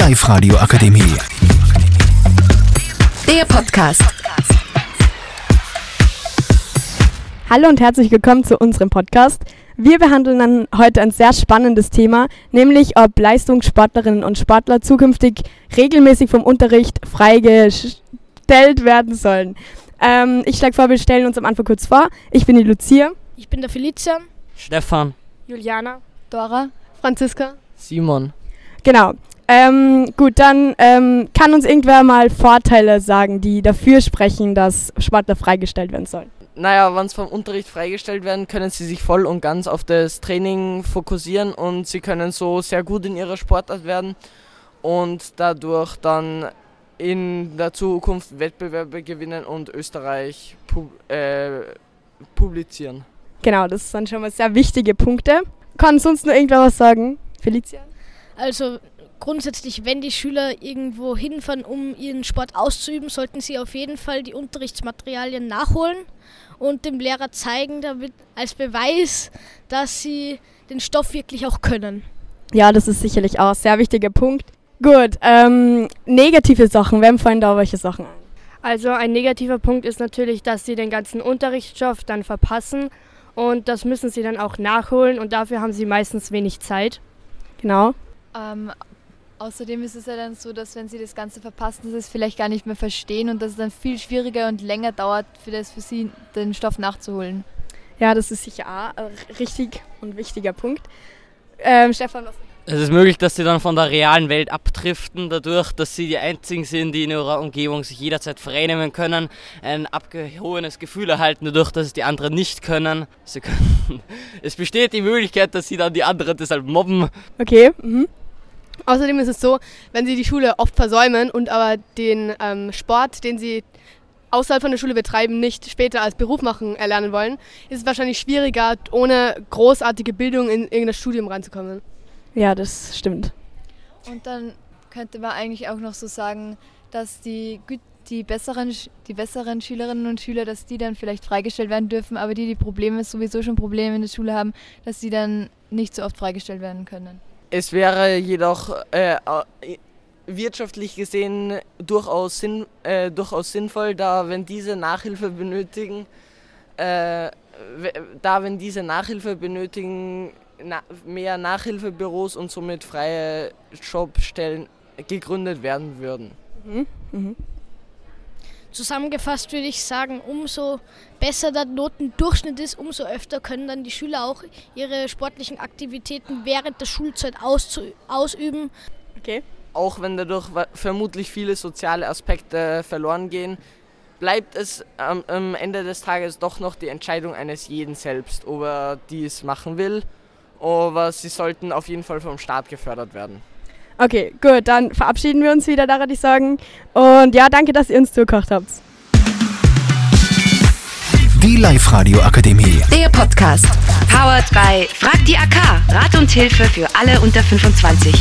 Live radio akademie Der Podcast. Hallo und herzlich willkommen zu unserem Podcast. Wir behandeln dann heute ein sehr spannendes Thema, nämlich ob Leistungssportlerinnen und Sportler zukünftig regelmäßig vom Unterricht freigestellt werden sollen. Ähm, ich schlage vor, wir stellen uns am Anfang kurz vor. Ich bin die Lucia. Ich bin der Felicia. Stefan. Juliana. Dora. Franziska. Simon. Genau. Ähm, gut, dann ähm, kann uns irgendwer mal Vorteile sagen, die dafür sprechen, dass Sportler freigestellt werden sollen. Naja, wenn sie vom Unterricht freigestellt werden, können sie sich voll und ganz auf das Training fokussieren und sie können so sehr gut in ihrer Sportart werden und dadurch dann in der Zukunft Wettbewerbe gewinnen und Österreich pub äh, publizieren. Genau, das sind schon mal sehr wichtige Punkte. Kann sonst nur irgendwer was sagen? Felicia? Also grundsätzlich, wenn die Schüler irgendwo hinfahren, um ihren Sport auszuüben, sollten sie auf jeden Fall die Unterrichtsmaterialien nachholen und dem Lehrer zeigen, damit als Beweis, dass sie den Stoff wirklich auch können. Ja, das ist sicherlich auch ein sehr wichtiger Punkt. Gut, ähm, negative Sachen, wem fallen da welche Sachen ein? Also ein negativer Punkt ist natürlich, dass sie den ganzen Unterrichtsstoff dann verpassen und das müssen sie dann auch nachholen und dafür haben sie meistens wenig Zeit. Genau. Ähm, außerdem ist es ja dann so, dass wenn sie das Ganze verpassen, dass sie es vielleicht gar nicht mehr verstehen und dass es dann viel schwieriger und länger dauert, für das für sie den Stoff nachzuholen. Ja, das ist sicher auch ein richtig und wichtiger Punkt. Ähm, Stefan, was? Es ist möglich, dass sie dann von der realen Welt abdriften, dadurch, dass sie die einzigen sind, die in ihrer Umgebung sich jederzeit freinehmen können, ein abgehobenes Gefühl erhalten, dadurch, dass es die anderen nicht können. Sie können es besteht die Möglichkeit, dass sie dann die anderen deshalb mobben. Okay. Mhm. Außerdem ist es so, wenn sie die Schule oft versäumen und aber den ähm, Sport, den sie außerhalb von der Schule betreiben, nicht später als Beruf machen erlernen wollen, ist es wahrscheinlich schwieriger, ohne großartige Bildung in irgendein Studium reinzukommen. Ja, das stimmt. Und dann könnte man eigentlich auch noch so sagen, dass die, die, besseren, die besseren Schülerinnen und Schüler, dass die dann vielleicht freigestellt werden dürfen, aber die, die Probleme, sowieso schon Probleme in der Schule haben, dass sie dann nicht so oft freigestellt werden können. Es wäre jedoch äh, wirtschaftlich gesehen durchaus, sinn, äh, durchaus sinnvoll, da wenn diese Nachhilfe benötigen, äh, da wenn diese Nachhilfe benötigen, na, mehr Nachhilfebüros und somit freie Jobstellen gegründet werden würden. Mhm. Mhm. Zusammengefasst würde ich sagen, umso besser der Notendurchschnitt ist, umso öfter können dann die Schüler auch ihre sportlichen Aktivitäten während der Schulzeit ausüben. Okay. Auch wenn dadurch vermutlich viele soziale Aspekte verloren gehen, bleibt es am, am Ende des Tages doch noch die Entscheidung eines jeden selbst, ob er dies machen will aber sie sollten auf jeden Fall vom Staat gefördert werden. Okay, gut, dann verabschieden wir uns wieder, da würde ich sagen. Und ja, danke, dass ihr uns zugekocht habt. Die Live radio akademie Der Podcast. Powered by Frag die AK. Rat und Hilfe für alle unter 25.